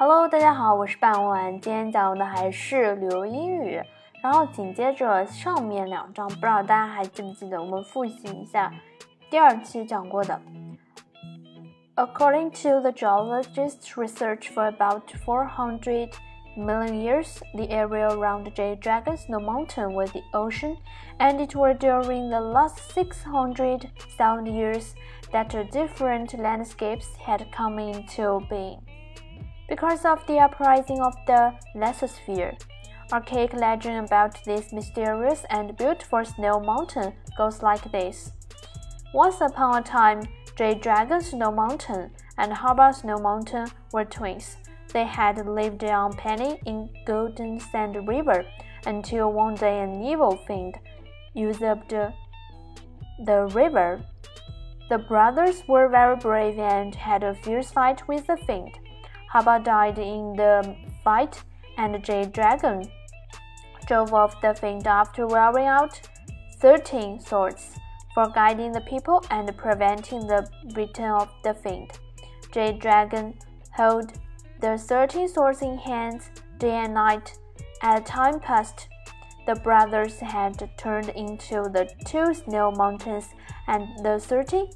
Hello，大家好，我是半晚。今天讲的还是旅游英语，然后紧接着上面两章，不知道大家还记不记得？我们复习一下第二期讲过的。According to the geologists' research, for about 400 million years, the area around Jade Dragon Snow Mountain was the ocean, and it was during the last 600,000 years that different landscapes had come into being. Because of the uprising of the lithosphere, archaic legend about this mysterious and beautiful snow mountain goes like this. Once upon a time, Jade Dragon Snow Mountain and Harbor Snow Mountain were twins. They had lived on Penny in Golden Sand River until one day an evil fiend usurped the river. The brothers were very brave and had a fierce fight with the fiend. Haba died in the fight, and Jade Dragon drove off the fiend after wearing out thirteen swords for guiding the people and preventing the return of the fiend. Jade Dragon held the thirteen swords in hands day and night. As time passed, the brothers had turned into the two snow mountains, and the thirteen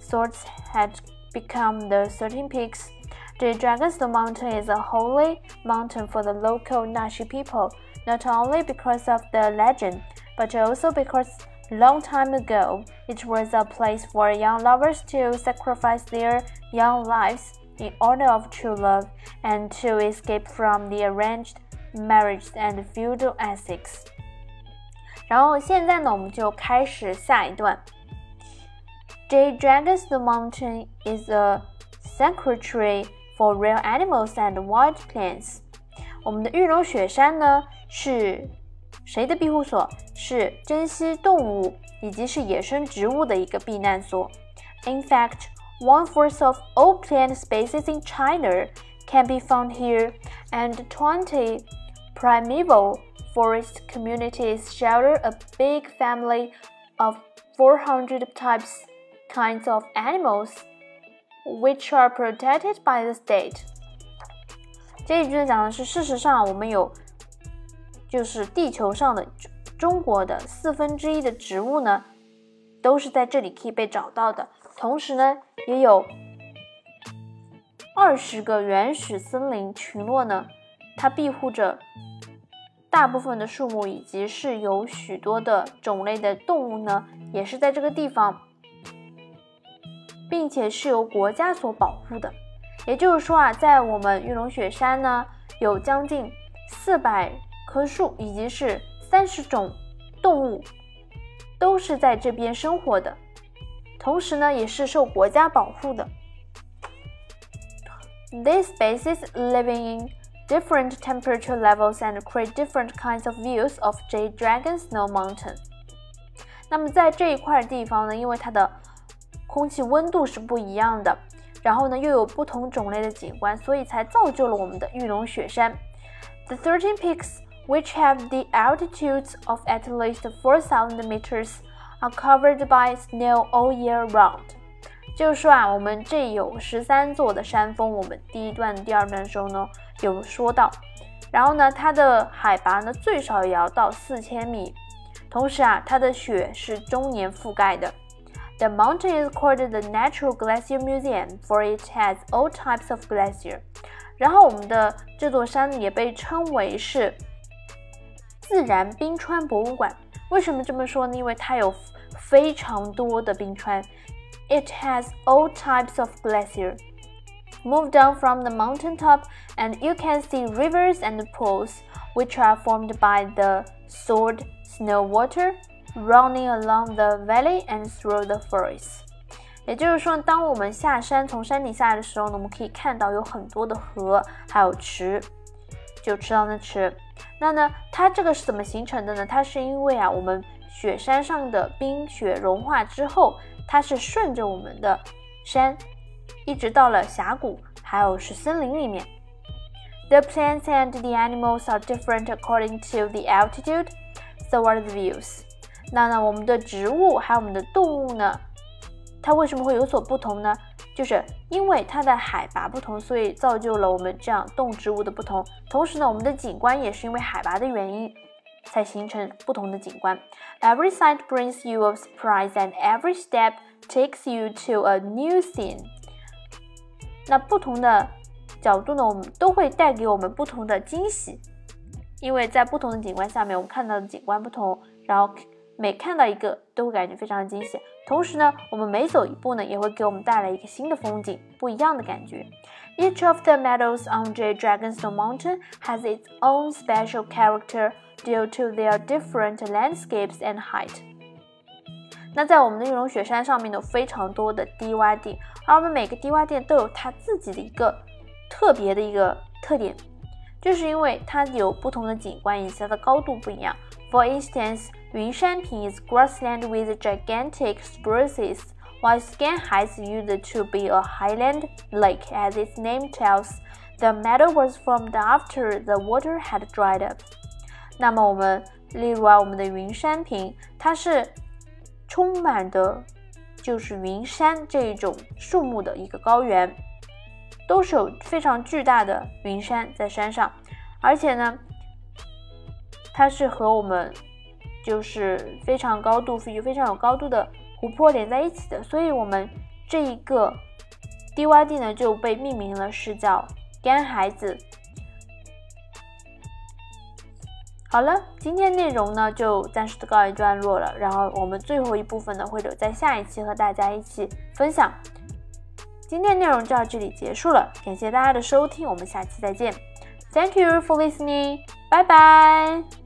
swords had become the thirteen peaks. The Dragonstone Mountain is a holy mountain for the local Nashi people, not only because of the legend, but also because long time ago it was a place for young lovers to sacrifice their young lives in honor of true love and to escape from the arranged marriage and feudal ethics. 然后现在呢，我们就开始下一段。Jade Dragon's Mountain is a sanctuary for real animals and wild plants。我们的玉龙雪山呢是谁的庇护所？是珍稀动物以及是野生植物的一个避难所。In fact, one fourth of all plant species in China can be found here, and 20 primeval forest communities shelter a big family of 400 types kinds of animals which are protected by the state。这一句呢讲的是，事实上我们有，就是地球上的中国的四分之一的植物呢，都是在这里可以被找到的。同时呢，也有二十个原始森林群落呢，它庇护着大部分的树木，以及是有许多的种类的动物呢，也是在这个地方。并且是由国家所保护的，也就是说啊，在我们玉龙雪山呢，有将近四百棵树，以及是三十种动物，都是在这边生活的，同时呢，也是受国家保护的。These species living in different temperature levels and create different kinds of views of Jade Dragon Snow Mountain。那么在这一块地方呢，因为它的空气温度是不一样的，然后呢又有不同种类的景观，所以才造就了我们的玉龙雪山。The thirteen peaks, which have the altitudes of at least four thousand meters, are covered by snow all year round。就是说啊，我们这有十三座的山峰，我们第一段、第二段的时候呢有说到，然后呢它的海拔呢最少也要到四千米，同时啊它的雪是终年覆盖的。The mountain is called the Natural Glacier Museum, for it has all types of glacier. 然后我们的这座山也被称为是自然冰川博物馆。为什么这么说呢？因为它有非常多的冰川。It has all types of glacier. Move down from the mountain top, and you can see rivers and pools, which are formed by the stored snow water Running along the valley and through the forest，也就是说，当我们下山从山顶下来的时候呢，我们可以看到有很多的河，还有池，就池塘的池。那呢，它这个是怎么形成的呢？它是因为啊，我们雪山上的冰雪融化之后，它是顺着我们的山，一直到了峡谷，还有是森林里面。The plants and the animals are different according to the altitude, so are the views. 那呢，我们的植物还有我们的动物呢，它为什么会有所不同呢？就是因为它的海拔不同，所以造就了我们这样动植物的不同。同时呢，我们的景观也是因为海拔的原因才形成不同的景观。Every sight brings you a surprise, and every step takes you to a new scene。那不同的角度呢，我们都会带给我们不同的惊喜，因为在不同的景观下面，我们看到的景观不同，然后每看到一个都会感觉非常的惊喜。同时呢，我们每走一步呢，也会给我们带来一个新的风景，不一样的感觉。Each of the meadows on J Dragonstone Mountain has its own special character due to their different landscapes and height。那在我们的玉龙雪山上面呢，非常多的低洼地，而我们每个低洼地都有它自己的一个特别的一个特点，就是因为它有不同的景观以及它的高度不一样。For instance, Yunshanping is grassland with gigantic spruces, while Scanhai is used to be a highland lake, as its name tells. The meadow was formed after the water had dried up. 那么我们例如啊，我们的云山坪，它是充满的，就是云山这一种树木的一个高原，都是有非常巨大的云山在山上，而且呢。 它是和我们就是非常高度、非非常有高度的湖泊连在一起的，所以我们这一个低洼地呢就被命名了，是叫干孩子。好了，今天内容呢就暂时的告一段落了，然后我们最后一部分呢会留在下一期和大家一起分享。今天内容就到这里结束了，感谢大家的收听，我们下期再见。Thank you for listening，拜拜。